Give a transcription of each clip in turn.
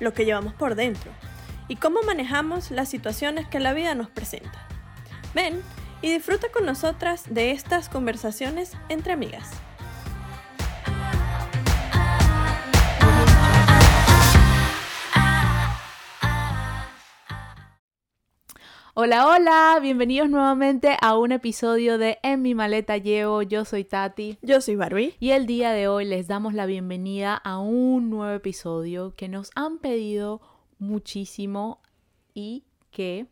lo que llevamos por dentro y cómo manejamos las situaciones que la vida nos presenta. Ven y disfruta con nosotras de estas conversaciones entre amigas. Hola, hola, bienvenidos nuevamente a un episodio de En mi maleta llevo. Yo soy Tati. Yo soy Barbie. Y el día de hoy les damos la bienvenida a un nuevo episodio que nos han pedido muchísimo y que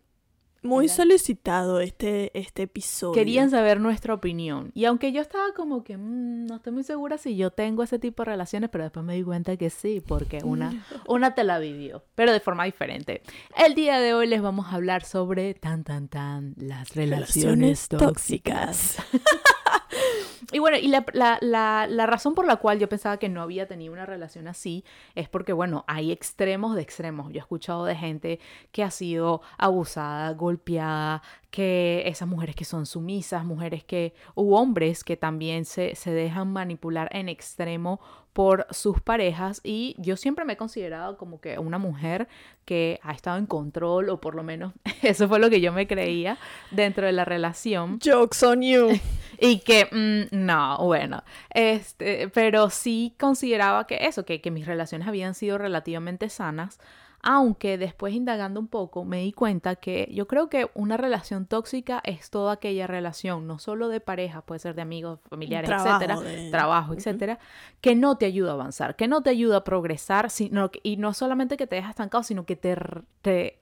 Muy solicitado este, este episodio. querían saber nuestra opinión. Y aunque yo estaba como que "Mm, no estoy muy segura si yo tengo ese tipo de relaciones, pero después me di cuenta que sí, porque una, una te la vivió, pero de forma diferente. El día de hoy les vamos a hablar sobre tan tan tan las relaciones, Relaciones tóxicas. tóxicas. Y bueno, y la, la- la- razón por la cual yo pensaba que no había tenido una relación así es porque, bueno, hay extremos de extremos. Yo he escuchado de gente que ha sido abusada, golpeada, que esas mujeres que son sumisas, mujeres que, u hombres que también se, se dejan manipular en extremo por sus parejas y yo siempre me he considerado como que una mujer que ha estado en control o por lo menos eso fue lo que yo me creía dentro de la relación. Jokes on you. Y que, mm, no, bueno, este, pero sí consideraba que eso, que, que mis relaciones habían sido relativamente sanas, aunque después indagando un poco me di cuenta que yo creo que una relación tóxica es toda aquella relación, no solo de pareja, puede ser de amigos, familiares, Trabajo, etcétera, de- trabajo, etcétera, que no te ayuda a avanzar, que no te ayuda a progresar, sino que- y no solamente que te deja estancado, sino que te, te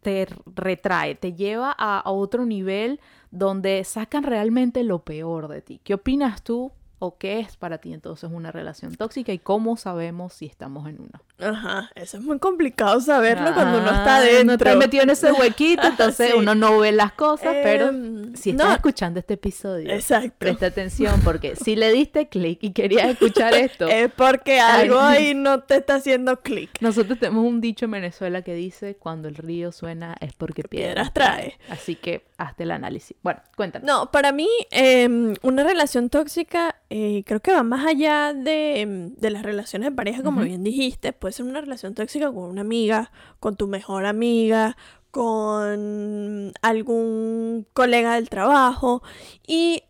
te retrae, te lleva a, a otro nivel donde sacan realmente lo peor de ti. ¿Qué opinas tú o qué es para ti entonces una relación tóxica y cómo sabemos si estamos en una? Ajá, eso es muy complicado saberlo cuando uno está Ah, dentro. No te metido en ese huequito, entonces Sí. uno no ve las cosas, pero Em, si estás no, escuchando este episodio, Exacto. presta atención porque si le diste clic y querías escuchar esto, Es porque algo Ay. ahí no te está haciendo clic. nosotros tenemos un dicho en Venezuela que dice, cuando el río suena es porque piedras, Piedras trae. Así que hazte el análisis. Bueno, cuéntanos. No, para mí em, una relación tóxica eh, creo que va más allá de, em, de las relaciones de pareja, como bien dijiste. Puede ser una relación tóxica con una amiga, con tu mejor amiga, con algún colega del trabajo. Y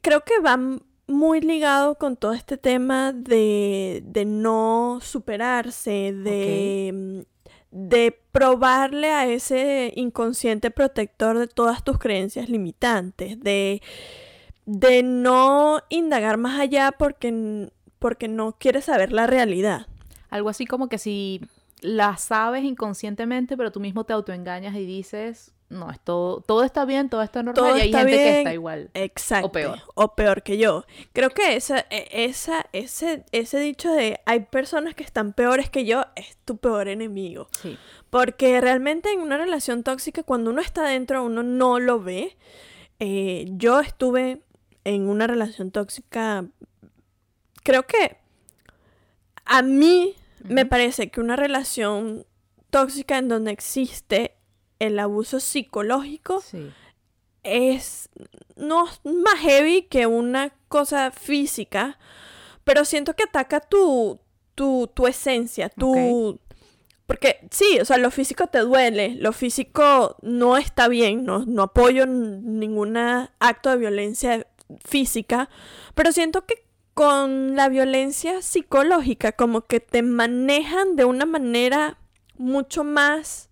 creo que va muy ligado con todo este tema de, de no superarse, de, em, de probarle a ese inconsciente protector de todas tus creencias limitantes, de, de no indagar más allá porque, porque no quieres saber la realidad. Algo así como que si la sabes inconscientemente, pero tú mismo te autoengañas y dices, no, esto, todo está bien, todo está normal Todo y hay está gente que bien. está igual. Exacto. O peor. O peor que yo. Creo que esa, e- esa, ese, ese dicho de hay personas que están peores que yo es tu peor enemigo. Sí. Porque realmente en una relación tóxica, cuando uno está dentro, uno no lo ve. Eh, yo estuve en una relación tóxica. Creo que a mí me parece que una relación tóxica en donde existe el abuso psicológico Sí. es no más heavy que una cosa física, pero siento que ataca tu, tu, tu esencia, tu... Porque sí, o sea, lo físico te duele, lo físico no está bien, no, no apoyo ningún acto de violencia física, pero siento que con la violencia psicológica como que te manejan de una manera mucho más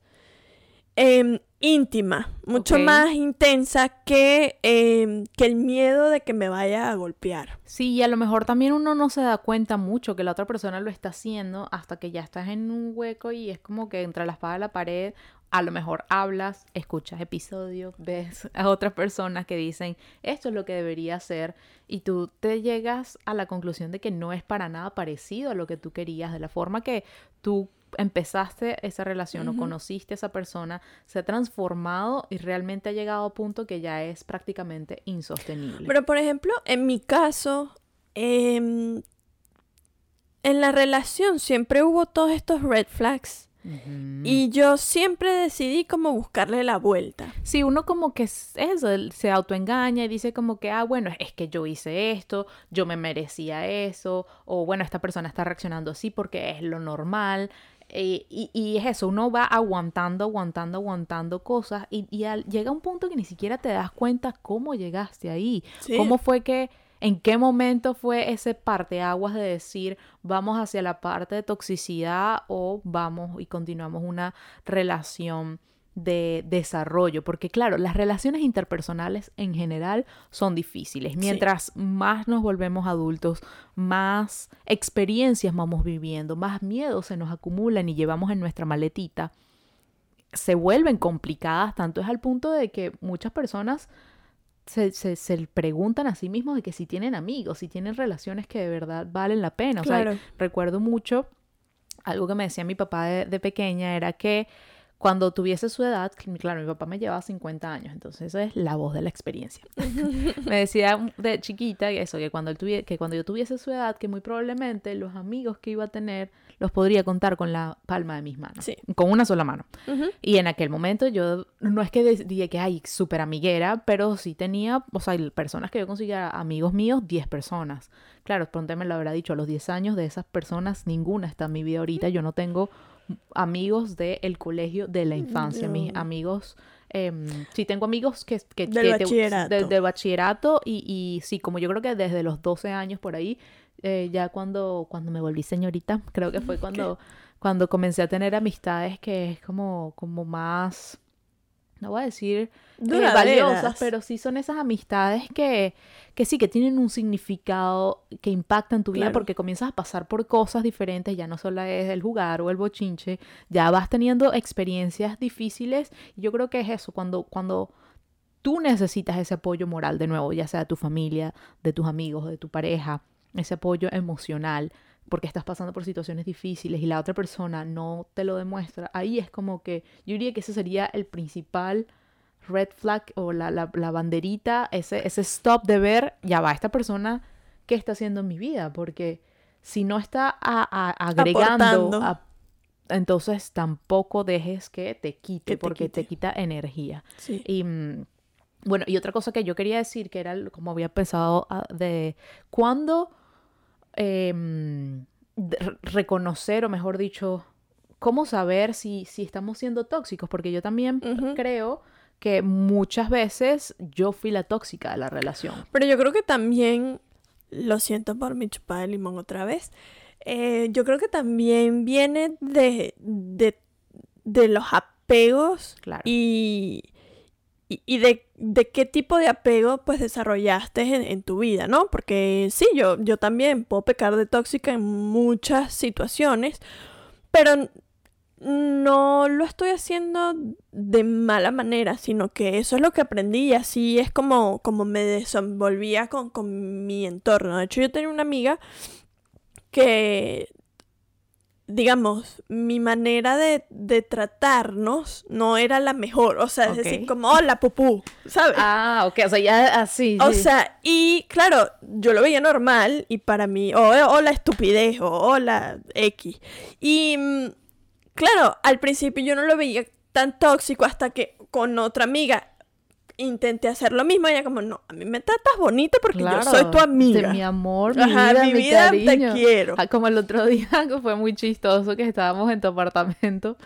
em, íntima, mucho más intensa que, em, que el miedo de que me vaya a golpear. Sí, y a lo mejor también uno no se da cuenta mucho que la otra persona lo está haciendo hasta que ya estás en un hueco y es como que entre la espada y la pared, a lo mejor hablas, escuchas episodios, ves a otras personas que dicen esto es lo que debería hacer y tú te llegas a la conclusión de que no es para nada parecido a lo que tú querías, de la forma que tú empezaste esa relación o conociste a esa persona, se ha transformado y realmente ha llegado a punto que ya es prácticamente insostenible. Pero, por ejemplo, en mi caso, em, en la relación siempre hubo todos estos red flags. Y yo siempre decidí como buscarle la vuelta. Sí, uno como que es eso, se autoengaña y dice como que, ah, bueno, es que yo hice esto, yo me merecía eso, o bueno, esta persona está reaccionando así porque es lo normal. Eh, y, es eso, uno va aguantando, aguantando, aguantando cosas y, llega un punto que ni siquiera te das cuenta cómo llegaste ahí, cómo fue que ¿En qué momento fue ese parteaguas de decir vamos hacia la parte de toxicidad o vamos y continuamos una relación de desarrollo? Porque claro, las relaciones interpersonales en general son difíciles. Mientras más nos volvemos adultos, más experiencias vamos viviendo, más miedos se nos acumulan y llevamos en nuestra maletita se vuelven complicadas, tanto es al punto de que muchas personas se, se, preguntan a sí mismos de que si tienen amigos, si tienen relaciones que de verdad valen la pena. O sea, recuerdo mucho algo que me decía mi papá de pequeña, era que cuando tuviese su edad, claro, mi papá me llevaba 50 años, entonces esa es la voz de la experiencia. me decía de chiquita eso, que cuando, él que cuando yo tuviese su edad, que muy probablemente los amigos que iba a tener los podría contar con la palma de mis manos, con una sola mano. Y en aquel momento yo, no es que dije que hay súper amiguera, pero sí tenía, o sea, personas que yo conseguía amigos míos, 10 personas. Claro, pronto me lo habrá dicho, a los 10 años de esas personas, ninguna está en mi vida ahorita, yo no tengo amigos del colegio de la infancia, mis amigos. Eh, sí, tengo amigos que... que del bachillerato. de, bachillerato y, y sí, como yo creo que desde los 12 años por ahí, eh, ya cuando, cuando me volví señorita, creo que fue cuando, cuando comencé a tener amistades que es como, como más no voy a decir eh, valiosas, pero sí son esas amistades que, que sí, que tienen un significado que impactan tu vida porque comienzas a pasar por cosas diferentes, ya no solo es el jugar o el bochinche, ya vas teniendo experiencias difíciles. Y yo creo que es eso, cuando, cuando tú necesitas ese apoyo moral de nuevo, ya sea de tu familia, de tus amigos, de tu pareja, ese apoyo emocional, porque estás pasando por situaciones difíciles y la otra persona no te lo demuestra, ahí es como que yo diría que ese sería el principal red flag o la, la, banderita, ese, ese stop de ver, ya va, esta persona, ¿qué está haciendo en mi vida? Porque si no está agregando, entonces tampoco dejes que te quite, porque te, quita energía. Y mm, bueno, y otra cosa que yo quería decir, que era como había pensado ah, de cuando Em, reconocer, o mejor dicho, cómo saber si, si estamos siendo tóxicos, porque yo también creo que muchas veces yo fui la tóxica de la relación. Pero yo creo que también, lo siento por mi chupada de limón otra vez, eh, yo creo que también viene de, de, de los apegos claro. y y, de, qué tipo de apego pues desarrollaste en, tu vida, ¿no? Porque sí, yo, yo también puedo pecar de tóxica en muchas situaciones, pero no lo estoy haciendo de mala manera, sino que eso es lo que aprendí y así es como, como me desenvolvía con, con mi entorno. De hecho, yo tenía una amiga que digamos, mi manera de, de, tratarnos no era la mejor. O sea, es decir, como, hola, pupú, ¿sabes? Ah, ok, o sea, ya así. O sea, y claro, yo lo veía normal y para mí, o hola estupidez, o hola X. Y mm, claro, al principio yo no lo veía tan tóxico hasta que con otra amiga intenté hacer lo mismo. Y ella como, no, a mí me tratas bonito porque yo soy tu amiga. De mi amor, mi vida, mi, vida te quiero. Ah, como el otro día que fue muy chistoso que estábamos en tu apartamento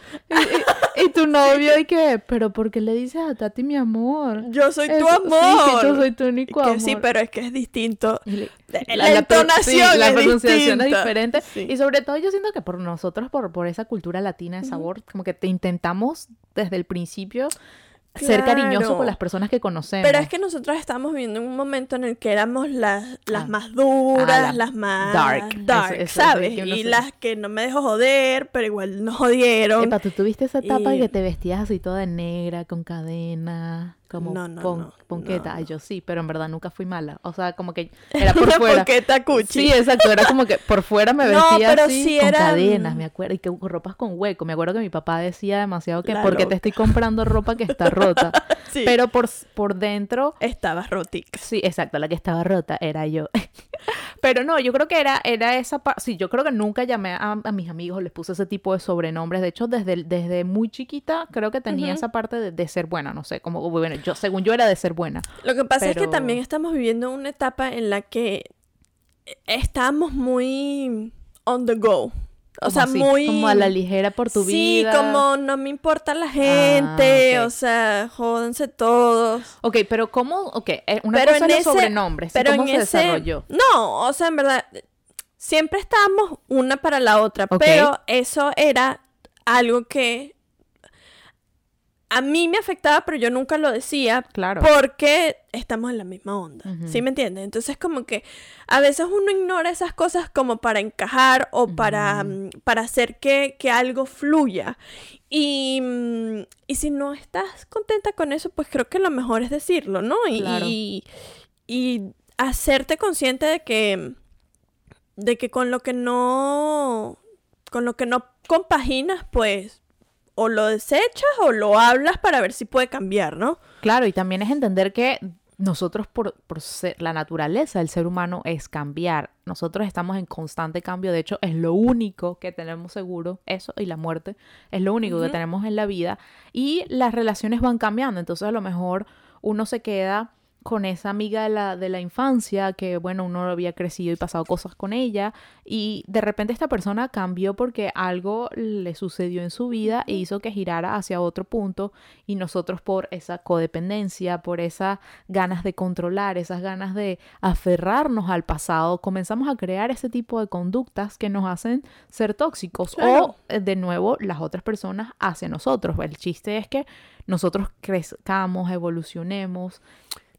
y, tu novio y que, pero ¿por qué le dices a Tati mi amor? Yo soy tu amor. Sí, yo soy tu único amor. Sí, pero es que es distinto. la, entonación la es pronunciación es diferente. Y sobre todo yo siento que por nosotros, por, por esa cultura latina de sabor, como que te intentamos desde el principio ser cariñoso con las personas que conocemos. Pero es que nosotros estamos viviendo un momento en el que éramos las, las ah. más duras, ah, las más dark, ¿sabes? y las que no me dejo joder, pero igual nos jodieron. Epa, tú tuviste esa etapa y... que te vestías así toda negra, con cadena, como No, no, pon- no, ponqueta. Ay, yo sí, pero en verdad nunca fui mala. O sea, como que era por Una fuera. ponqueta cuchi. Sí, exacto, era como que por fuera me vestía pero así sí con cadenas, me acuerdo, y que ropas con hueco. Me acuerdo que mi papá decía demasiado que La porque loca. te estoy comprando ropa que está rota. Sí. Pero por, por dentro Estaba rotica. Sí, exacto, la que estaba rota era yo. Pero no, yo creo que era, era esa parte. Sí, yo creo que nunca llamé a, a mis amigos, les puse ese tipo de sobrenombres. De hecho, desde, desde muy chiquita creo que tenía esa parte de, de ser buena, no sé, como, bueno, yo, según yo era de ser buena. Lo que pasa es que también estamos viviendo una etapa en la que estamos muy on the go. O sea, así, muy... Como a la ligera por tu sí, vida. Ah, como no me importa la gente, ok. o sea, jódanse todos. Ok, pero ¿cómo? Ok, eh, una Pero cosa en los sobrenombres, ¿y Pero ¿cómo en se ese... desarrolló? No, o sea, en verdad, siempre estábamos una para la otra, pero eso era algo que a mí me afectaba, pero yo nunca lo decía Claro. porque estamos en la misma onda. ¿Sí me entiendes? Entonces, como que a veces uno ignora esas cosas como para encajar o para, mm, para hacer que, que algo fluya. Y, mm, y si no estás contenta con eso, pues creo que lo mejor es decirlo, ¿no? Y, Claro. y, y hacerte consciente de que, de que con lo que no, con lo que no compaginas, pues o lo desechas o lo hablas para ver si puede cambiar, ¿no? Claro, y también es entender que nosotros por, por ser, la naturaleza del ser humano es cambiar. Nosotros estamos en constante cambio, de hecho es lo único que tenemos seguro, eso y la muerte, es lo único que tenemos en la vida y las relaciones van cambiando, entonces a lo mejor uno se queda con esa amiga de la, de la infancia que, bueno, uno había crecido y pasado cosas con ella y de repente esta persona cambió porque algo le sucedió en su vida e hizo que girara hacia otro punto y nosotros por esa codependencia, por esas ganas de controlar, esas ganas de aferrarnos al pasado, comenzamos a crear ese tipo de conductas que nos hacen ser tóxicos Claro. o eh, de nuevo las otras personas hacia nosotros. El chiste es que nosotros crezcamos, evolucionemos.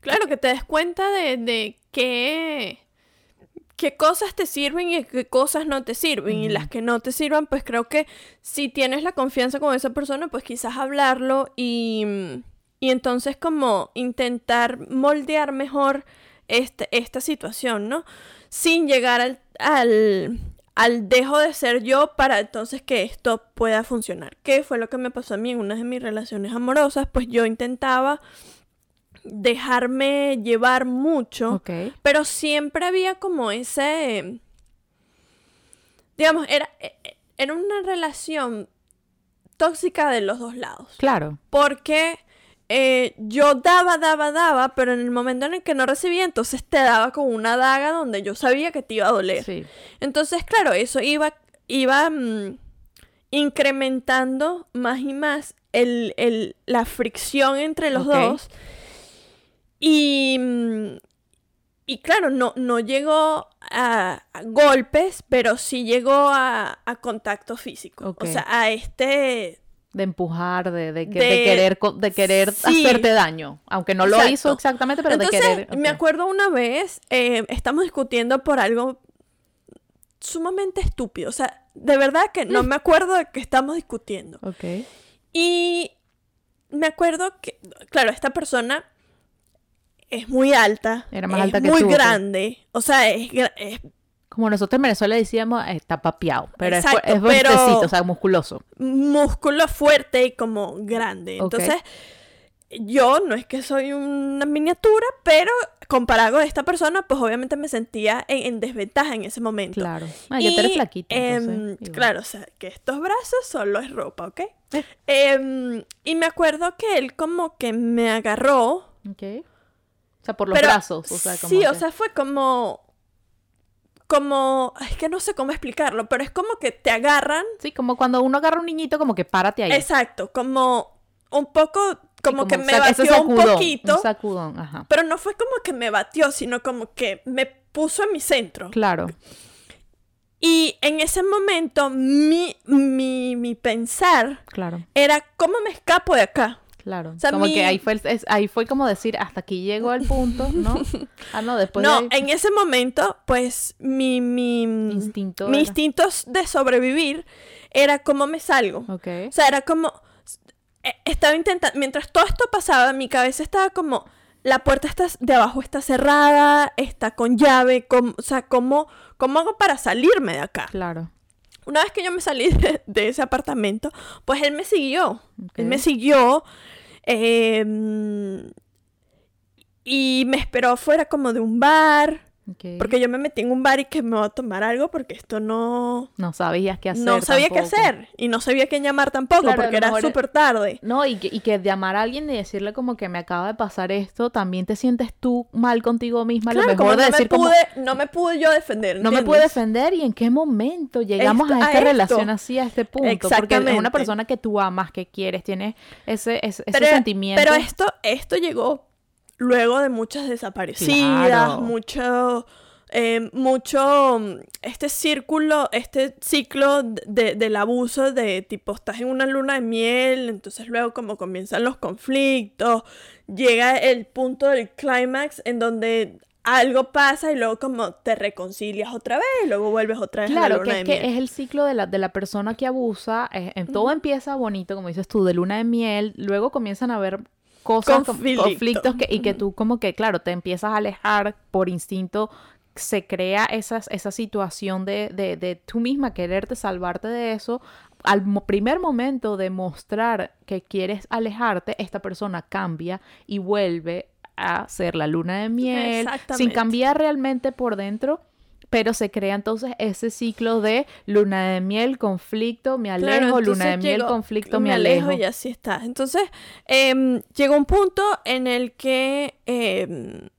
Claro, que te des cuenta de, de qué, qué cosas te sirven y qué cosas no te sirven. Y las que no te sirvan, pues creo que si tienes la confianza con esa persona, pues quizás hablarlo y, y entonces como intentar moldear mejor este, esta situación, ¿no? Sin llegar al, al, al dejo de ser yo para entonces que esto pueda funcionar. ¿Qué fue lo que me pasó a mí en una de mis relaciones amorosas? Pues yo intentaba dejarme llevar mucho, pero siempre había como ese, digamos, era, e- e- era una relación tóxica de los dos lados, Claro. porque eh, yo daba, daba, daba, pero en el momento en el que no recibía, entonces te daba con una daga donde yo sabía que te iba a doler. Sí. Entonces, claro, eso iba, iba mm, incrementando más y más el, el- la fricción entre los dos. Y, mm, y claro, no, no llegó a, a golpes, pero sí llegó a, a contacto físico. O sea, a este... De empujar, de, de, que- De- de querer, de querer Sí. hacerte daño. Aunque no lo Exacto. hizo exactamente, pero Entonces, de querer. me acuerdo una vez, eh, estamos discutiendo por algo sumamente estúpido. O sea, de verdad que no me acuerdo de qué estamos discutiendo. Ok. Y me acuerdo que, claro, esta persona es muy alta. Era más es alta que muy tú, grande. O sea, es, Como nosotros en Venezuela decíamos, eh, está papeado. Pero es Exacto, es, fuertecito, o sea, musculoso. músculo fuerte y como grande. Entonces, yo no es que soy una miniatura, pero comparado con esta persona, pues obviamente me sentía en, en desventaja en ese momento. Claro. Ah, ya te eres flaquita. em, claro, o sea, que estos brazos solo es ropa, ¿ok? Em, y me acuerdo que él como que me agarró. Ok. O sea, por los pero brazos. O sea, como sí, o sea, fue como... Como... Es que no sé cómo explicarlo, pero es como que te agarran. Sí, como cuando uno agarra a un niñito, como que párate ahí. Exacto, como un poco... Sí, Como, que me batió un poquito. Un sacudón, ajá. Pero no fue como que me batió, sino como que me puso en mi centro. Claro. Y en ese momento mi, mi, mi pensar Claro. era, ¿cómo me escapo de acá? Claro. sea, como mi- que ahí fue, el- es- ahí fue como decir, hasta aquí llegó el punto, ¿no? Ah, no, después no, de en ese momento, pues mi, mi, instinto. mi instinto de sobrevivir era cómo me salgo. Ok. O sea, era como... eh, estaba intentando, mientras todo esto pasaba, mi cabeza estaba como, la puerta está, de abajo está cerrada, está con llave, o sea, ¿cómo, ¿cómo hago para salirme de acá? Claro. Una vez que yo me salí de, ese apartamento, pues él me siguió. Él me siguió. Em, y me esperó afuera como de un bar. Porque yo me metí en un bar y que me voy a tomar algo porque esto no... No sabías qué hacer. No sabía qué hacer. Y no sabía quién llamar tampoco porque era súper tarde. No, y que, y que llamar a alguien y decirle como que me acaba de pasar esto, también te sientes tú mal contigo misma. lo mejor como de no decir me pude, No me pude yo defender. No me pude defender y en qué momento llegamos a esta relación así, a este punto. Porque es una persona que tú amas, que quieres, tienes ese, ese, sentimiento. Pero esto, esto llegó luego de muchas desaparecidas, mucho, eh, mucho, este círculo, este ciclo de, del abuso de tipo, estás en una luna de miel, entonces luego como comienzan los conflictos, llega el punto del clímax en donde algo pasa y luego como te reconcilias otra vez y luego vuelves otra vez claro, a la luna que es que es el ciclo de la, de la persona que abusa, en todo empieza bonito, como dices tú, de luna de miel, luego comienzan a haber cosas, conflictos que, y que tú como que, claro, te empiezas a alejar por instinto, se crea esa situación de, de, de tú misma quererte salvarte de eso. Al primer momento de mostrar que quieres alejarte, esta persona cambia y vuelve a ser la luna de miel sin cambiar realmente por dentro pero se crea entonces ese ciclo de luna de miel, conflicto, me alejo, luna de miel, conflicto, me, alejo. Y así está. Entonces, eh, llegó un punto en el que em,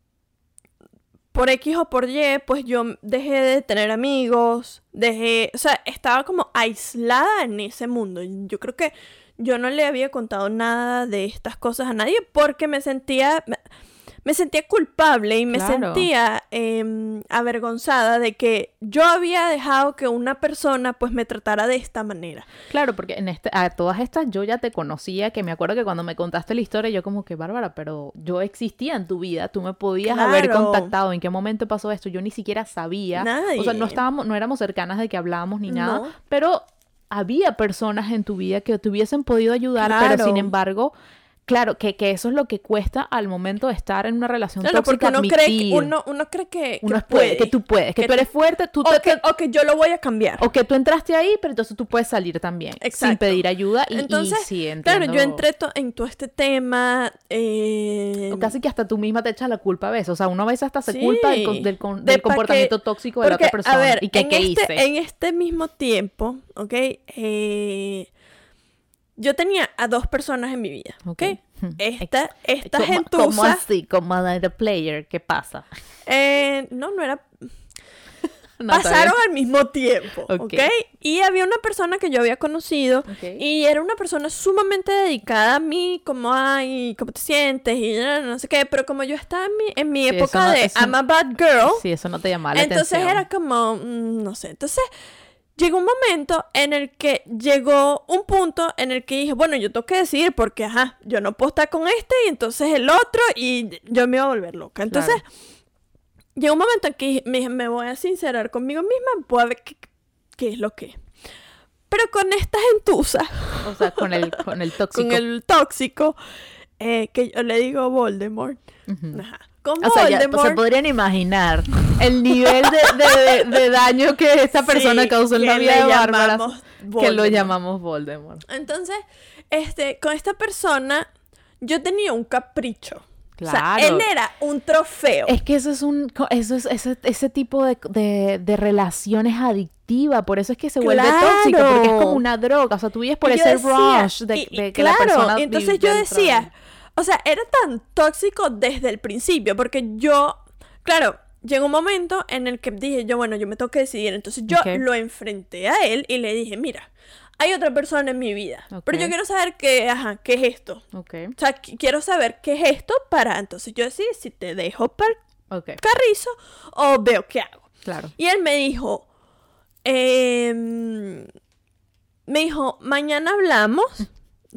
por X o por Y, pues yo dejé de tener amigos, dejé, o sea, estaba como aislada en ese mundo. Yo creo que yo no le había contado nada de estas cosas a nadie porque me sentía me sentía culpable y me sentía em, avergonzada de que yo había dejado que una persona pues me tratara de esta manera. Claro, porque en este, a todas estas yo ya te conocía, que me acuerdo que cuando me contaste la historia yo como que Bárbara, pero yo existía en tu vida, tú me podías haber contactado, en qué momento pasó esto, yo ni siquiera sabía. O sea, no estábamos, no éramos cercanas de que hablábamos ni nada, pero había personas en tu vida que te hubiesen podido ayudar, pero sin embargo Claro, que, que, eso es lo que cuesta al momento de estar en una relación claro, tóxica porque uno cree, que, uno, uno cree que, uno puede, que tú puedes, que, tú eres fuerte, tú o, que, o que yo lo voy a cambiar. O que tú entraste ahí, pero entonces tú puedes salir también. Exacto. Sin pedir ayuda y, entonces, sí, Claro, yo entré en todo este tema. Eh... casi que hasta tú misma te echas la culpa a veces. O sea, uno a veces hasta se culpa del, del, comportamiento tóxico de la otra persona. A ver, y que, en, ¿qué este, hice? en este mismo tiempo, ¿ok? Eh yo tenía a dos personas en mi vida, ¿ok? Esta, esta ¿Cómo, gentuza... ¿Cómo así? Como the player, ¿qué pasa? Eh, no, no era... Pasaron al mismo tiempo, ¿ok? Y había una persona que yo había conocido y era una persona sumamente dedicada a mí, como, ay, ¿cómo te sientes? Y no sé qué, pero como yo estaba en mi, en mi época de I'm a bad girl. Sí, eso no te llamaba la entonces atención. Entonces era como, mm, no sé, entonces llegó un momento en el que llegó un punto en el que dije, bueno, yo tengo que decidir porque, ajá, yo no puedo estar con este y entonces el otro y yo me iba a volver loca. Entonces, llegó un momento en que me, me voy a sincerar conmigo misma, voy a ver qué, es lo que Pero con esta gentuza. O sea, con el, con el tóxico. con el tóxico, eh, que yo le digo Voldemort. Ajá o sea, ya, se podrían imaginar el nivel de, daño que esta persona causó en la vida de Bárbara que lo llamamos Voldemort. Entonces, este, con esta persona yo tenía un capricho. Claro. O sea, él era un trofeo. Es que eso es un eso es ese, ese tipo de, de, relaciones adictiva, por eso es que se vuelve tóxico, porque es como una droga, o sea, tú vives por ese rush de, que la persona entonces yo decía, o sea, era tan tóxico desde el principio, porque yo, claro, llegó un momento en el que dije yo, bueno, yo me tengo que decidir. Entonces yo lo enfrenté a él y le dije, mira, hay otra persona en mi vida, pero yo quiero saber qué, ajá, qué es esto. Okay. O sea, quiero saber qué es esto para entonces yo decir si te dejo para okay. carrizo o veo qué hago. Claro. Y él me dijo, eh, me dijo, mañana hablamos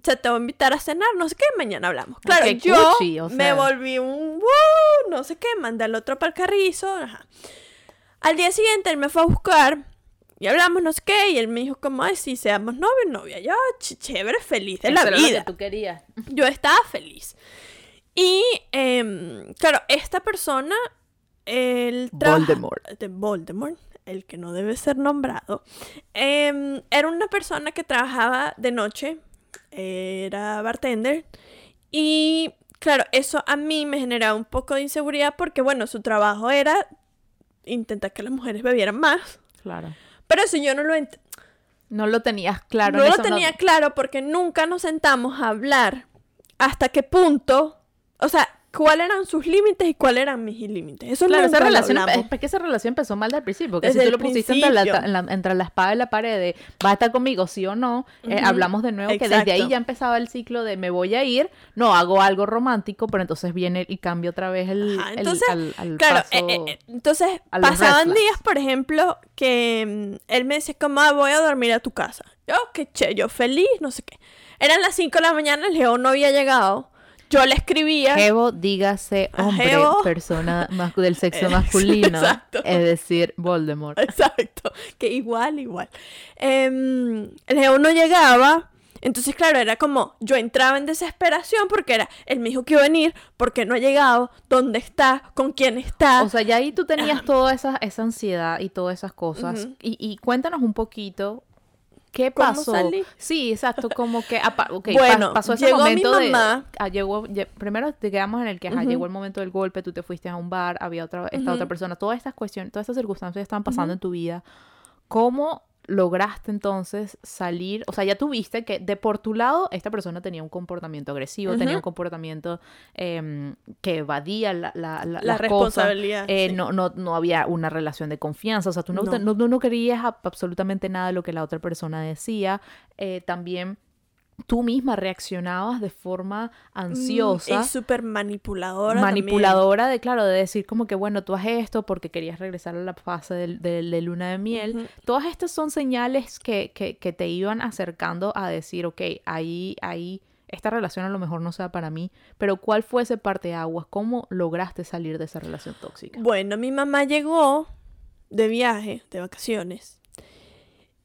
se te va a invitar a cenar, no sé qué, mañana hablamos. Claro, yo me volví un no sé qué, mandé al otro para el carrizo. Al día siguiente él me fue a buscar Y hablamos, no sé qué, y él me dijo como, ay, sí, seamos novio, novia. Yo, ch- chévere, feliz de la Eso era lo que vida. tú querías. Yo estaba feliz. Y, em, claro, esta persona, el Voldemort. de Voldemort, el que no debe ser nombrado, em, era una persona que trabajaba de noche, era bartender, y claro, eso a mí me generaba un poco de inseguridad porque, bueno, su trabajo era intentar que las mujeres bebieran más, Claro. pero eso yo no lo ent- No lo tenías claro. no lo tenía claro porque nunca nos sentamos a hablar hasta qué punto, o sea, cuáles eran sus límites y cuáles eran mis límites. Eso Claro, esa relación, hablamos. es que esa relación empezó mal del principio, porque Desde si tú el lo pusiste entre la, principio. en la- entre la espada y la pared de va a estar conmigo, sí o no, eh, Ujú. hablamos de nuevo que desde ahí Exacto. ya empezaba el ciclo de me voy a ir, no hago algo romántico, pero entonces viene y cambio otra vez el, Ajá, el- entonces, al, al Claro, paso. eh, eh, eh, entonces pasaban días, por ejemplo, que mm, él me decía como, "Ah, voy a dormir a tu casa. Yo, qué che, yo feliz, no sé qué. Eran las 5 de la mañana, el León no había llegado. Yo le escribía. Jevo, dígase hombre, persona mas- del sexo Eh, masculino, exacto. es decir, Voldemort. Exacto, que igual, igual. Em, el León no llegaba. Entonces, claro, era como, yo entraba en desesperación porque era, él me dijo que iba a venir, porque no ha llegado, dónde está, con quién está. O sea, ya ahí tú tenías toda esa, esa ansiedad y todas esas cosas. Y, y cuéntanos un poquito qué ¿Cómo pasó. salí? Sí, exacto, como que apa- ok, pa- Bueno, pasó ese llegó mi momento de mamá. ah, llegó lle- primero te quedamos en el que ajá, Ujú. llegó el momento del golpe, tú te fuiste a un bar, había otra esta Ujú. otra persona, todas estas cuestiones, todas estas circunstancias estaban pasando en tu vida. ¿Cómo lograste entonces salir? O sea, ya tuviste que de por tu lado esta persona tenía un comportamiento agresivo, tenía un comportamiento em, que evadía la, la, la, la las cosas. responsabilidad. Eh, sí. no, no, no había una relación de confianza, o sea, tú no, No. no, no, querías absolutamente nada de lo que la otra persona decía. Eh, también tú misma reaccionabas de forma Mm, ansiosa. Y súper manipuladora. también. manipuladora de, claro, de decir como que, bueno, tú haces esto porque querías regresar a la fase de, de luna de miel. Todas estas son señales que, que, que te iban acercando a decir, ok, ahí, ahí, esta relación a lo mejor no sea para mí, pero ¿cuál fue ese parteaguas? ¿Cómo lograste salir de esa relación tóxica? Bueno, mi mamá llegó de viaje, de vacaciones.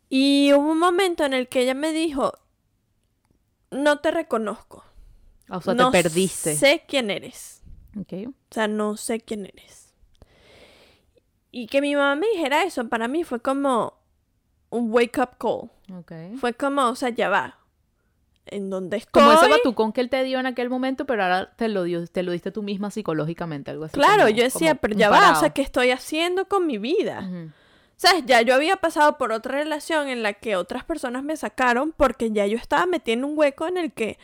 Y hubo un momento en el que ella me dijo, no te reconozco. O sea, no te perdiste. sé quién eres. Ok. O sea, no sé quién eres. Y que mi mamá me dijera eso, para mí fue como un wake up call. Ok. Fue como, o sea, ya va. En donde estoy. Como ese batucón que él te dio en aquel momento, pero ahora te lo dio, te lo diste tú misma psicológicamente, algo así. Claro, como- yo decía, pero ya va, o sea, ¿qué estoy haciendo con mi vida? ¿Sabes? Ya yo había pasado por otra relación en la que otras personas me sacaron porque ya yo estaba metida en un hueco en el que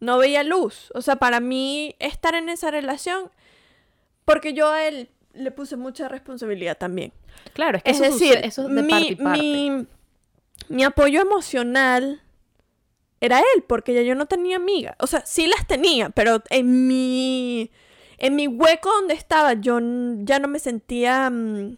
no veía luz. O sea, para mí estar en esa relación, porque yo a él le puse mucha responsabilidad también. Claro, es que Es eso, decir, eso es de mi, parte y parte. mi- mi apoyo emocional era él, porque ya yo no tenía amigas. O sea, sí las tenía, pero en mi, en mi hueco donde estaba, yo ya no me sentía mm,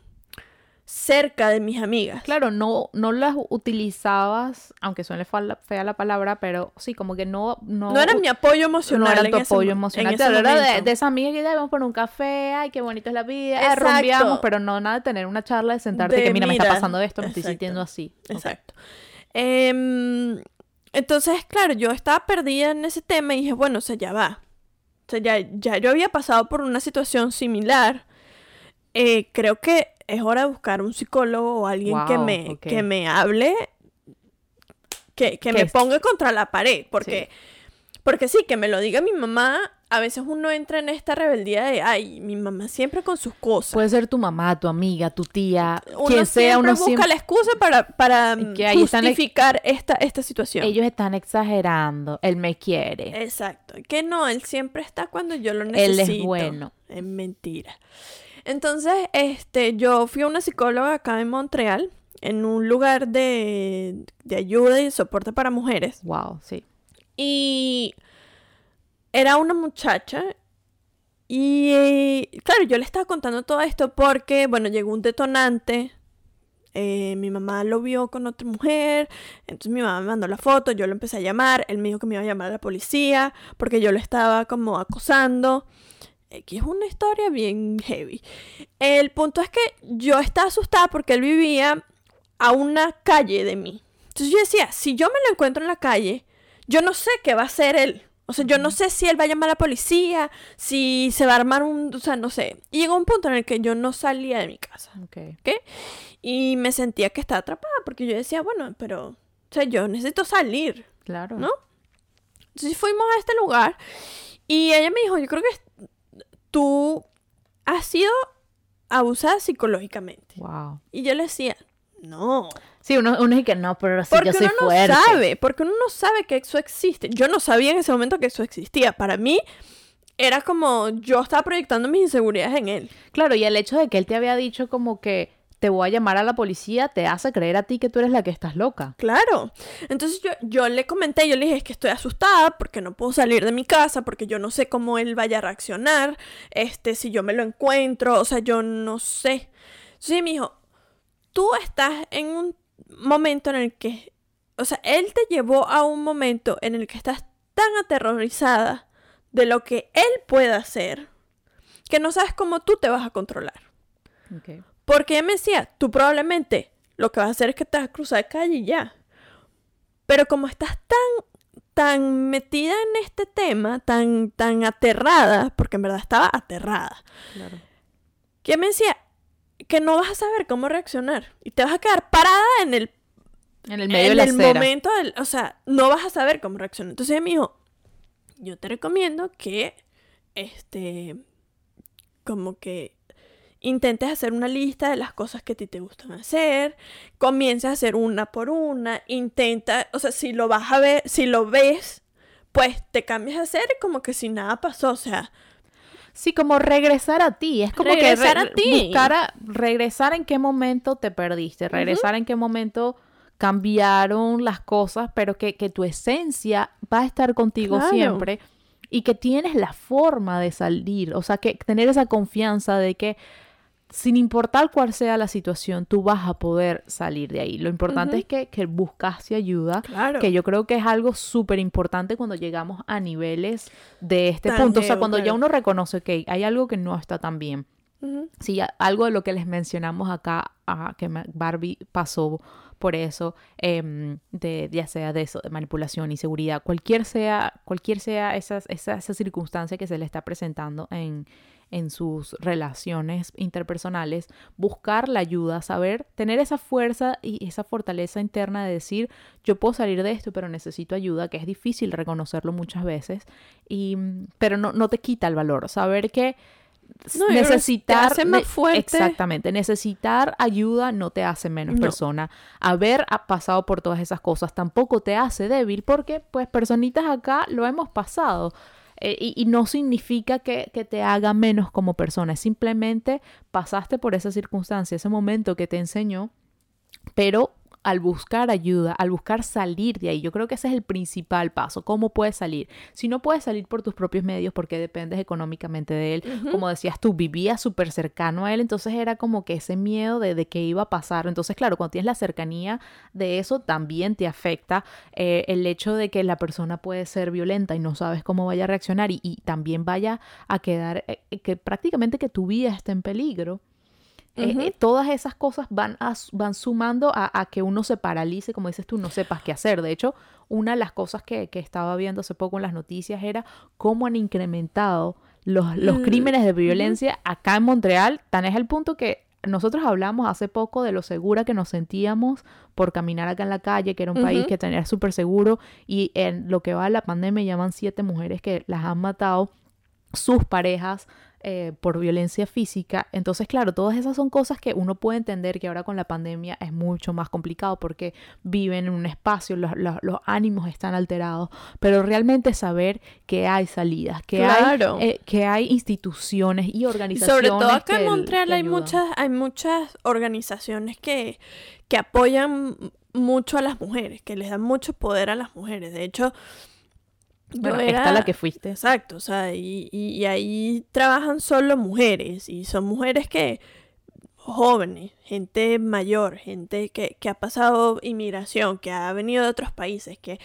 cerca de mis amigas. Claro, no, no las utilizabas, aunque suene fea la palabra, pero sí, como que no... No, No era mi apoyo emocional. no era tu apoyo mo- emocional. Claro, era de, de esa amiga que ya vamos por un café, ay, qué bonito es la vida, ah, Exacto. rumbeamos, pero no nada de tener una charla, de sentarte, De, que mira, me está pasando esto, me estoy sintiendo así. Exacto. Em, entonces, claro, yo estaba perdida en ese tema y dije, bueno, o sea, ya va. O sea, ya, ya yo había pasado por una situación similar. Eh, creo que es hora de buscar un psicólogo o alguien que, me, que me hable, que, que me es- ponga contra la pared. Porque, porque sí, que me lo diga mi mamá, a veces uno entra en esta rebeldía de, ay, mi mamá siempre con sus cosas. Puede ser tu mamá, tu amiga, tu tía, uno quien sea, uno busca siempre... la excusa para, para que ahí están justificar esta, esta situación. Ellos están exagerando, él me quiere. Exacto. Que no, él siempre está cuando yo lo Él necesito. es bueno. Es mentira. Entonces, este, yo fui a una psicóloga acá en Montreal, en un lugar de, de ayuda y soporte para mujeres. Wow, sí. Y era una muchacha. Y claro, yo le estaba contando todo esto porque, bueno, llegó un detonante. eh, mi mamá lo vio con otra mujer. Entonces mi mamá me mandó la foto. Yo lo empecé a llamar. Él me dijo que me iba a llamar a la policía porque yo lo estaba como acosando. Aquí es una historia bien heavy. El punto es que yo estaba asustada porque él vivía a una calle de mí. Entonces yo decía, si yo me lo encuentro en la calle, yo no sé qué va a hacer él. O sea, yo no sé si él va a llamar a la policía, si se va a armar un... O sea, no sé. Y llegó un punto en el que yo no salía de mi casa. Ok. ¿Ok? Y me sentía que estaba atrapada porque yo decía, bueno, pero... O sea, yo necesito salir. Claro. ¿No? Entonces fuimos a este lugar y ella me dijo, yo creo que tú has sido abusada psicológicamente. Wow. Y yo le decía, no. Sí, uno, uno dice que no, pero sí, Porque yo soy uno no fuerte. sabe, porque uno no sabe que eso existe. Yo no sabía en ese momento que eso existía. Para mí era como yo estaba proyectando mis inseguridades en él. Claro, y el hecho de que él te había dicho como que te voy a llamar a la policía te hace creer a ti que tú eres la que estás loca. Claro. Entonces yo, yo le comenté, yo le dije, es que estoy asustada porque no puedo salir de mi casa, porque yo no sé cómo él vaya a reaccionar, este, si yo me lo encuentro, o sea, yo no sé. Sí, me dijo, tú estás en un momento en el que, o sea, él te llevó a un momento en el que estás tan aterrorizada de lo que él puede hacer, que no sabes cómo tú te vas a controlar. Ok. Porque ella me decía, tú probablemente lo que vas a hacer es que te vas a cruzar de calle y ya. Pero como estás tan, tan metida en este tema, tan, tan aterrada, porque en verdad estaba aterrada, Claro. que me decía que no vas a saber cómo reaccionar. Y te vas a quedar parada en el, En el medio en de la el acera. momento del... O sea, no vas a saber cómo reaccionar. Entonces ella me dijo, yo te recomiendo que, este, como que intentes hacer una lista de las cosas que a ti te gustan hacer, comiences a hacer una por una, intenta, o sea, si lo vas a ver, si lo ves, pues te cambias a hacer como que si nada pasó, o sea, Sí, como regresar a ti. Es como Regresar que a ti. buscar a- regresar en qué momento te perdiste, regresar en qué momento cambiaron las cosas, pero que, que tu esencia va a estar contigo Claro. siempre y que tienes la forma de salir. O sea, que tener esa confianza de que sin importar cuál sea la situación, tú vas a poder salir de ahí. Lo importante es que, que buscaste ayuda, claro. que yo creo que es algo súper importante cuando llegamos a niveles de este Tan punto. O sea, cuando ya uno reconoce que hay algo que no está tan bien. Sí, algo de lo que les mencionamos acá, ah, que Barbie pasó por eso, em, de, ya sea de eso, de manipulación, inseguridad, cualquier sea, cualquier sea esas, esa, esa circunstancia que se le está presentando en, en sus relaciones interpersonales, buscar la ayuda, saber, tener esa fuerza y esa fortaleza interna de decir, yo puedo salir de esto, pero necesito ayuda, que es difícil reconocerlo muchas veces, y, pero no, no te quita el valor, saber que No, que te necesitar hace más fuerte. exactamente necesitar ayuda no te hace menos No. persona haber ha- pasado por todas esas cosas tampoco te hace débil porque pues personitas acá lo hemos pasado Eh, y, y no significa que, que te haga menos como persona es simplemente pasaste por esa circunstancia ese momento que te enseñó pero al buscar ayuda, al buscar salir de ahí, yo creo que ese es el principal paso. ¿Cómo puedes salir? Si no puedes salir por tus propios medios porque dependes económicamente de él, como decías tú, vivías súper cercano a él, entonces era como que ese miedo de, de que iba a pasar. Entonces, claro, cuando tienes la cercanía de eso, también te afecta eh, el hecho de que la persona puede ser violenta y no sabes cómo vaya a reaccionar y, y también vaya a quedar, eh, eh, que prácticamente que tu vida esté en peligro. Eh, eh, todas esas cosas van, a van sumando a, a que uno se paralice, como dices tú, no sepas qué hacer. De hecho, una de las cosas que, que estaba viendo hace poco en las noticias era cómo han incrementado los, los Mm, crímenes de violencia acá en Montreal. Tan es el punto que nosotros hablamos hace poco de lo segura que nos sentíamos por caminar acá en la calle, que era un país que tenía súper seguro. Y en lo que va de la pandemia llaman siete mujeres que las han matado sus parejas eh, por violencia física. Entonces, claro, todas esas son cosas que uno puede entender que ahora con la pandemia es mucho más complicado porque viven en un espacio, los, los- los ánimos están alterados, pero realmente saber que hay salidas, que, Claro. hay, eh, que hay instituciones y Y organizaciones. sobre todo acá en Montreal hay muchas, hay muchas organizaciones que, que apoyan mucho a las mujeres, que les dan mucho poder a las mujeres. De hecho, Bueno, era... esta la que fuiste. Exacto, o sea, y, y- y ahí trabajan solo mujeres, y son mujeres que jóvenes, gente mayor, gente que, que ha pasado inmigración, que ha venido de otros países, que,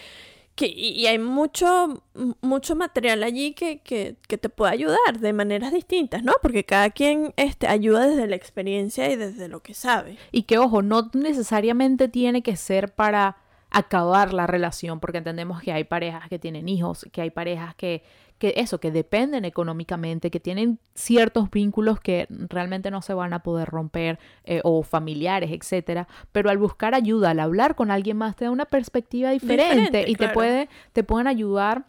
que, y hay mucho, mucho material allí que, que, que, te puede ayudar de maneras distintas, ¿no? Porque cada quien este, ayuda desde la experiencia y desde lo que sabe. Y que, ojo, no necesariamente tiene que ser para acabar la relación, porque entendemos que hay parejas que tienen hijos, que hay parejas que, que eso, que dependen económicamente, que tienen ciertos vínculos que realmente no se van a poder romper eh, o familiares, etcétera, pero al buscar ayuda, al hablar con alguien más te da una perspectiva diferente, y te puede te pueden ayudar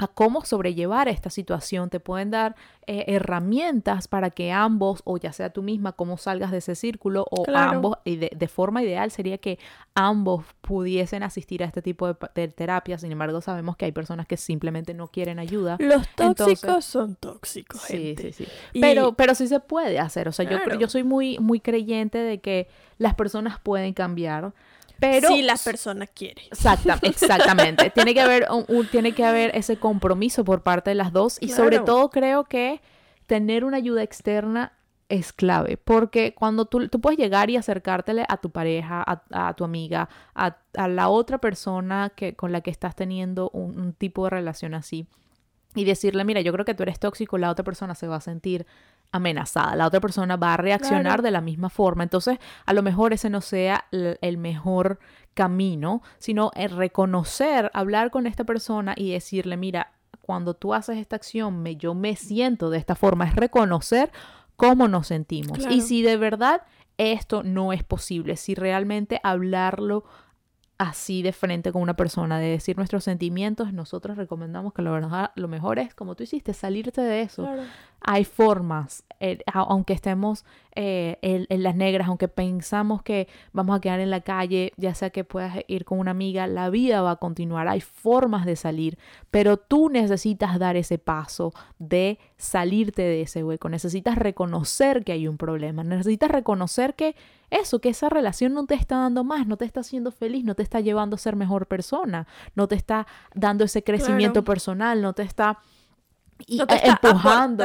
a cómo sobrellevar esta situación, te pueden dar eh, herramientas para que ambos, o ya sea tú misma, cómo salgas de ese círculo, o ambos, y de, forma ideal sería que ambos pudiesen asistir a este tipo de, terapia, sin embargo sabemos que hay personas que simplemente no quieren ayuda. Los tóxicos son tóxicos. Sí, sí, sí. Pero, pero sí se puede hacer, o sea, yo, yo soy muy, muy creyente de que las personas pueden cambiar. Pero, si la persona quiere. exactamente. tiene, que haber un, tiene que haber ese compromiso por parte de las dos. Y sobre todo creo que tener una ayuda externa es clave. Porque cuando tú, tú puedes llegar y acercártele a tu pareja, a, tu amiga, a, la otra persona que, con la que estás teniendo un tipo de relación así. Y decirle, mira, yo creo que tú eres tóxico, la otra persona se va a sentir amenazada, la otra persona va a reaccionar de la misma forma. Entonces, a lo mejor ese no sea el mejor camino, sino el reconocer, hablar con esta persona y decirle, mira, cuando tú haces esta acción, me, yo me siento de esta forma, es reconocer cómo nos sentimos. Y si de verdad esto no es posible, si realmente hablarlo así de frente con una persona, de decir nuestros sentimientos, nosotros recomendamos que lo, verdad, lo mejor es, como tú hiciste, salirte de eso. Hay formas, eh, aunque estemos eh, en, las negras, aunque pensamos que vamos a quedar en la calle, ya sea que puedas ir con una amiga, la vida va a continuar, hay formas de salir, pero tú necesitas dar ese paso de salirte de ese hueco, necesitas reconocer que hay un problema, necesitas reconocer que eso, que esa relación no te está dando más, no te está haciendo feliz, no te está llevando a ser mejor persona, no te está dando ese crecimiento personal, no te está y empujando,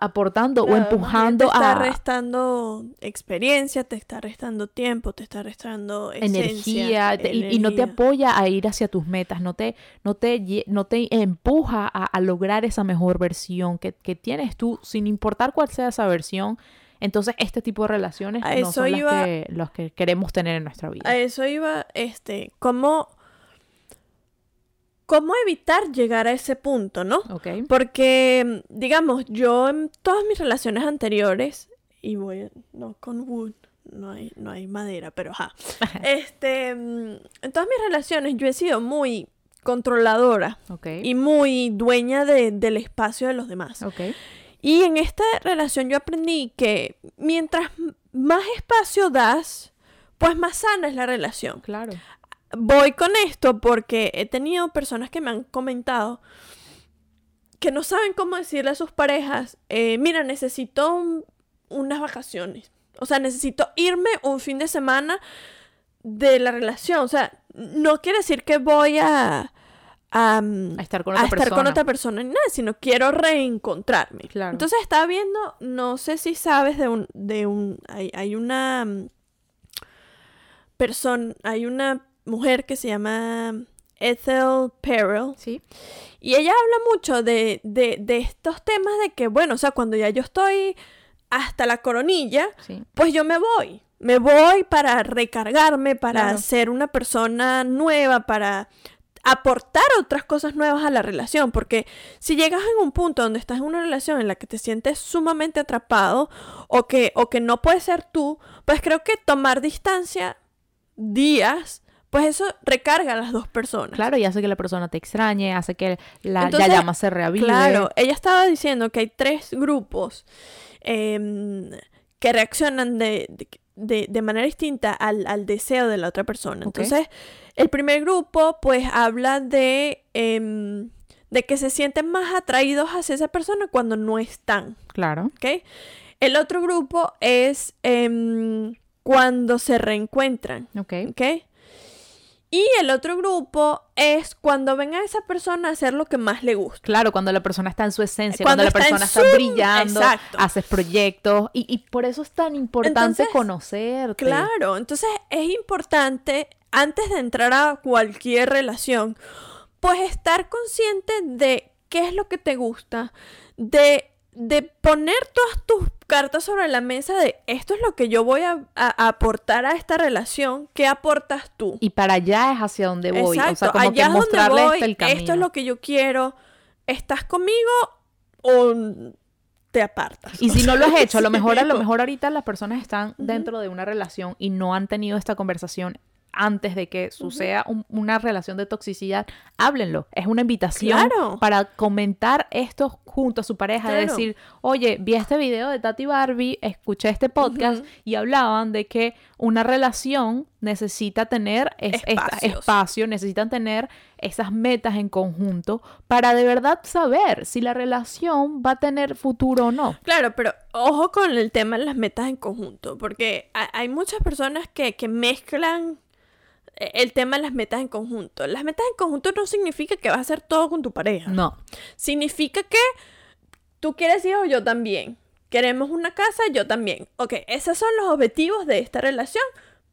aportando, o empujando te está restando experiencia, te está restando tiempo, te está restando energía, Y, no te apoya a ir hacia tus metas, no te, no te, no te empuja a, lograr esa mejor versión que, tienes tú, sin importar cuál sea esa versión. Entonces, este tipo de relaciones no son las que, los que queremos tener en nuestra vida. A eso iba, este, como cómo evitar llegar a ese punto, ¿no? Porque, digamos, yo en todas mis relaciones anteriores, y voy, no con wood, no hay, no hay madera, pero ajá. este, en todas mis relaciones yo he sido muy controladora y muy dueña del espacio de los demás. Y en esta relación yo aprendí que mientras más espacio das, pues más sana es la relación. Claro voy con esto porque he tenido personas que me han comentado que no saben cómo decirle a sus parejas, eh, mira, necesito unas vacaciones. O sea, necesito irme un fin de semana de la relación. O sea, no quiere decir que voy a... A, estar, con otra, estar con otra persona ni nada, sino quiero reencontrarme. Entonces estaba viendo, no sé si sabes de un, de un, hay, hay una mm, persona, hay una mujer que se llama Ethel Perel. Sí. Y ella habla mucho de, estos temas de que, bueno, o sea, cuando ya yo estoy hasta la coronilla, pues yo me voy. Me voy para recargarme, para ser una persona nueva, para aportar otras cosas nuevas a la relación, porque si llegas en un punto donde estás en una relación en la que te sientes sumamente atrapado o que, o que no puedes ser tú, pues creo que tomar distancia días pues eso recarga a las dos personas. Claro, y hace que la persona te extrañe, hace que la, llama se reavive. Claro, ella estaba diciendo que hay tres grupos em, que reaccionan de, manera distinta al, deseo de la otra persona. Entonces, el primer grupo, pues, habla de, em, de que se sienten más atraídos hacia esa persona cuando no están. Claro. ¿Ok? El otro grupo es em, cuando se reencuentran. Ok. ¿Ok? Y el otro grupo es cuando ven a esa persona a hacer lo que más le gusta. Claro, cuando la persona está en su esencia, cuando, la persona está brillando, haces proyectos. Y, por eso es tan importante conocerte. Claro, entonces es importante, antes de entrar a cualquier relación, pues estar consciente de qué es lo que te gusta, de, de poner todas tus cartas sobre la mesa de esto es lo que yo voy a, a- a aportar a esta relación, ¿qué aportas tú? Y para allá es hacia donde voy. o sea, Exacto, como allá que es donde voy, este el camino. esto es lo que yo quiero, ¿estás conmigo o te apartas? Y O si no lo has hecho, a lo mejor, a lo mejor ahorita las personas están dentro de una relación y no han tenido esta conversación antes de que suceda un- una relación de toxicidad, háblenlo. Es una invitación Claro. para comentar esto junto a su pareja, de Claro. decir, oye, vi este video de Tati Barbie, escuché este podcast y hablaban de que una relación necesita tener es- esta- espacio, necesitan tener esas metas en conjunto para de verdad saber si la relación va a tener futuro o no. Claro, pero ojo con el tema de las metas en conjunto, porque ha- hay muchas personas que, que mezclan el tema de las metas en conjunto. Las metas en conjunto no significa que vas a hacer todo con tu pareja. No. Significa que tú quieres hijos, yo también. Queremos una casa, yo también. Ok, esos son los objetivos de esta relación.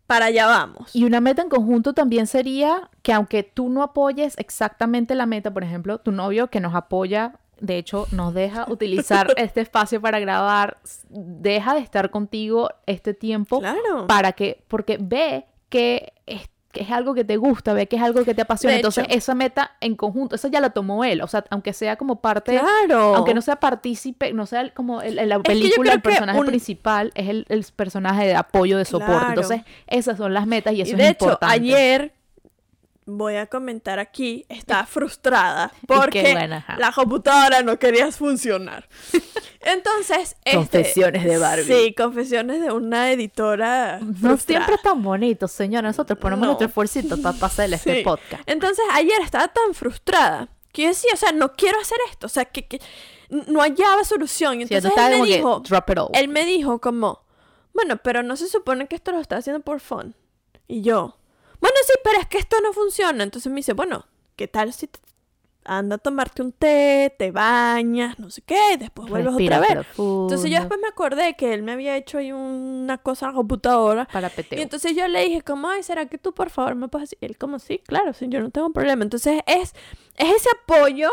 Para allá vamos. Y una meta en conjunto también sería que aunque tú no apoyes exactamente la meta, por ejemplo, tu novio que nos apoya, de hecho, nos deja utilizar este espacio para grabar, deja de estar contigo este tiempo Claro. para que, porque ve que es, que es algo que te gusta, ve que es algo que te apasiona. Entonces, esa meta en conjunto, esa ya la tomó él, o sea, aunque sea como parte Claro. aunque no sea partícipe, no sea como el- el- la película, el personaje un- principal es el, el personaje de apoyo, de soporte. Claro. Entonces, esas son las metas y eso y de es hecho, importante. ayer voy a comentar aquí, estaba frustrada porque la computadora no quería funcionar. Entonces, este, Confesiones de Barbie. Sí, confesiones de una editora. No frustrada. siempre es tan bonito, señora. Nosotros ponemos No. nuestro esfuerzo para pasarle este Sí. podcast. Entonces, ayer estaba tan frustrada que yo decía, o sea, no quiero hacer esto, o sea, que, que no hallaba solución. Y Sí, entonces él me dijo, drop it all. él me dijo como, bueno, pero no se supone que esto lo está haciendo por fun. Y yo, bueno, sí, pero es que esto no funciona. Entonces me dice, bueno, ¿qué tal si te- anda a tomarte un té, te bañas, no sé qué, y después vuelves Respira otra vez? profundo. Entonces yo después me acordé que él me había hecho ahí una cosa en la computadora. Para peteo. Y entonces yo le dije como, ay, ¿será que tú por favor me puedes decir? Y él como, sí, claro, sí, yo no tengo problema. Entonces es, es ese apoyo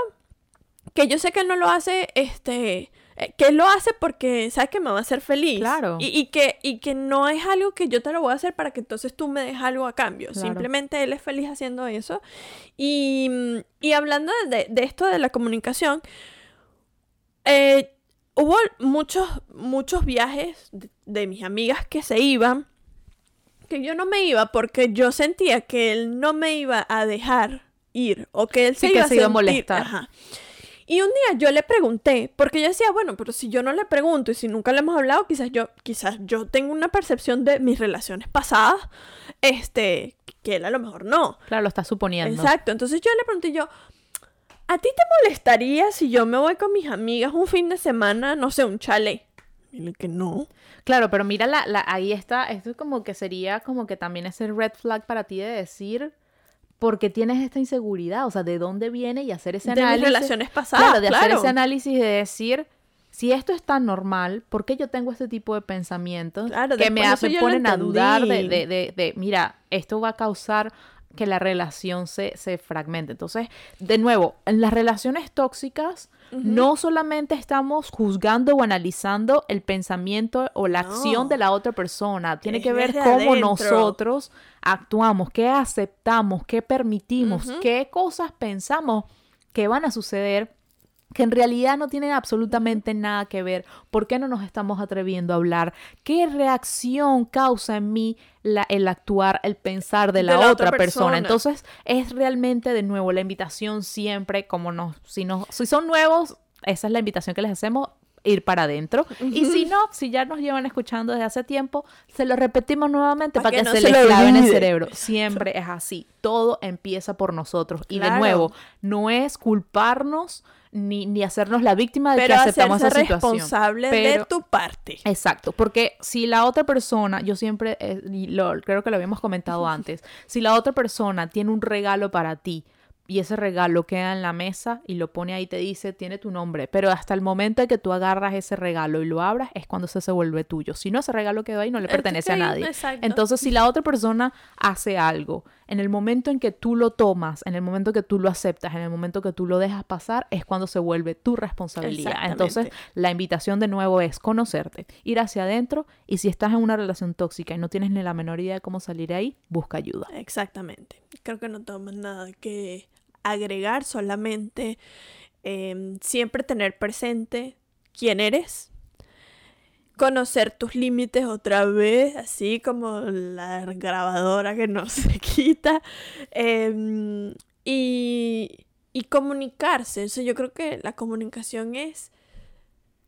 que yo sé que él no lo hace, este, eh, que él lo hace porque sabe que me va a hacer feliz. Claro. Y, y que, y que no es algo que yo te lo voy a hacer para que entonces tú me des algo a cambio. Claro. Simplemente él es feliz haciendo eso. Y, mm, y hablando de, de esto de la comunicación, eh, hubo muchos, muchos viajes de, de mis amigas que se iban, que yo no me iba porque yo sentía que él no me iba a dejar ir o que él se Sí, que iba, se iba a sentir- molestar. Ajá. Y un día yo le pregunté, porque yo decía, bueno, pero si yo no le pregunto y si nunca le hemos hablado, quizás yo, quizás yo tengo una percepción de mis relaciones pasadas, este, que él a lo mejor no. Claro, lo estás suponiendo. Exacto. Entonces yo le pregunté yo, ¿a ti te molestaría si yo me voy con mis amigas un fin de semana, no sé, un chalet? Y que no. Claro, pero mira, la, la- ahí está, esto es como que sería como que también ese red flag para ti de decir, ¿por qué tienes esta inseguridad? O sea, ¿de dónde viene? Y hacer ese De análisis. relaciones pasadas, Claro, de hacer ese análisis de decir, si esto es tan normal, ¿por qué yo tengo este tipo de pensamientos Claro, que me lo ponen a dudar de, de, de, de, mira, esto va a causar que la relación se, se fragmente. Entonces, de nuevo, en las relaciones tóxicas, no solamente estamos juzgando o analizando el pensamiento o la No. acción de la otra persona, tiene Es que ver cómo adentro. nosotros actuamos, qué aceptamos, qué permitimos, qué cosas pensamos que van a suceder que en realidad no tienen absolutamente nada que ver. ¿Por qué no nos estamos atreviendo a hablar? ¿Qué reacción causa en mí la- el actuar, el pensar de la, De la otra, otra persona? persona. Entonces, es realmente de nuevo la invitación siempre, como nos, si, nos, si son nuevos, esa es la invitación que les hacemos ir para adentro. Y si no, si ya nos llevan escuchando desde hace tiempo, se lo repetimos nuevamente Pa' para que que, no se, se les lo clave en el cerebro. Siempre es así. Todo empieza por nosotros. Y de nuevo, no es culparnos ni, ni hacernos la víctima de Pero que aceptamos esa situación. responsable de Pero- tu parte. Exacto, porque si la otra persona, yo siempre, eh, lo, creo que lo habíamos comentado antes, si la otra persona tiene un regalo para ti, y ese regalo queda en la mesa y lo pone ahí te dice tiene tu nombre pero hasta el momento de que tú agarras ese regalo y lo abras es cuando se se vuelve tuyo. Si no ese regalo quedó ahí no le pertenece a nadie. entonces si la otra persona hace algo en el momento en que tú lo tomas en el momento que tú lo aceptas en el momento que tú lo dejas pasar es cuando se vuelve tu responsabilidad. Entonces la invitación de nuevo es conocerte ir hacia adentro y si estás en una relación tóxica y no tienes ni la menor idea de cómo salir ahí busca ayuda. Exactamente. Creo que no tomas nada que agregar solamente em, siempre tener presente quién eres, conocer tus límites otra vez, así como la grabadora que no se quita, em, y, comunicarse. yo creo que la comunicación es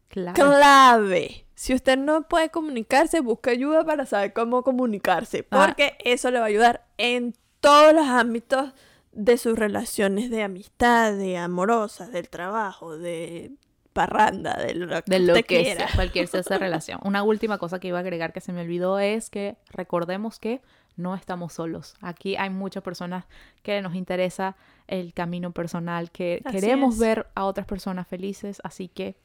clave. clave. Si usted no puede comunicarse, busque ayuda para saber cómo comunicarse, ah. porque eso le va a ayudar en todos los ámbitos de sus relaciones de amistad, de amorosas, del trabajo, de parranda, de lo que, de lo que quiera. Sea, cualquier sea esa relación. Una última cosa que iba a agregar que se me olvidó es que recordemos que no estamos solos. Aquí hay muchas personas que nos interesa el camino personal, que queremos ver a otras personas felices, así que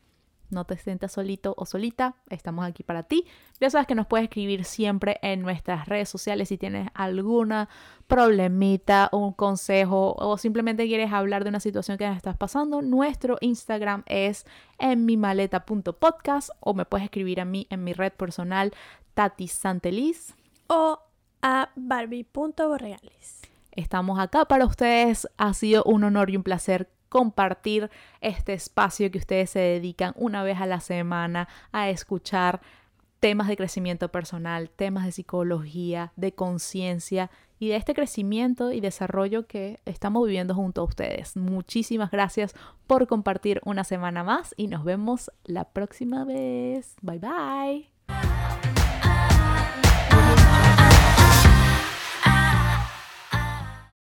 no te sientas solito o solita, estamos aquí para ti. Ya sabes que nos puedes escribir siempre en nuestras redes sociales si tienes alguna problemita, un consejo o simplemente quieres hablar de una situación que estás pasando. Nuestro Instagram es en mi maleta.podcast o me puedes escribir a mí en mi red personal Tati Santeliz o a barbie.borreales. Estamos acá para ustedes. Ha sido un honor y un placer compartir este espacio que ustedes se dedican una vez a la semana a escuchar temas de crecimiento personal, temas de psicología, de conciencia y de este crecimiento y desarrollo que estamos viviendo junto a ustedes. Muchísimas gracias por compartir una semana más y nos vemos la próxima vez. Bye bye.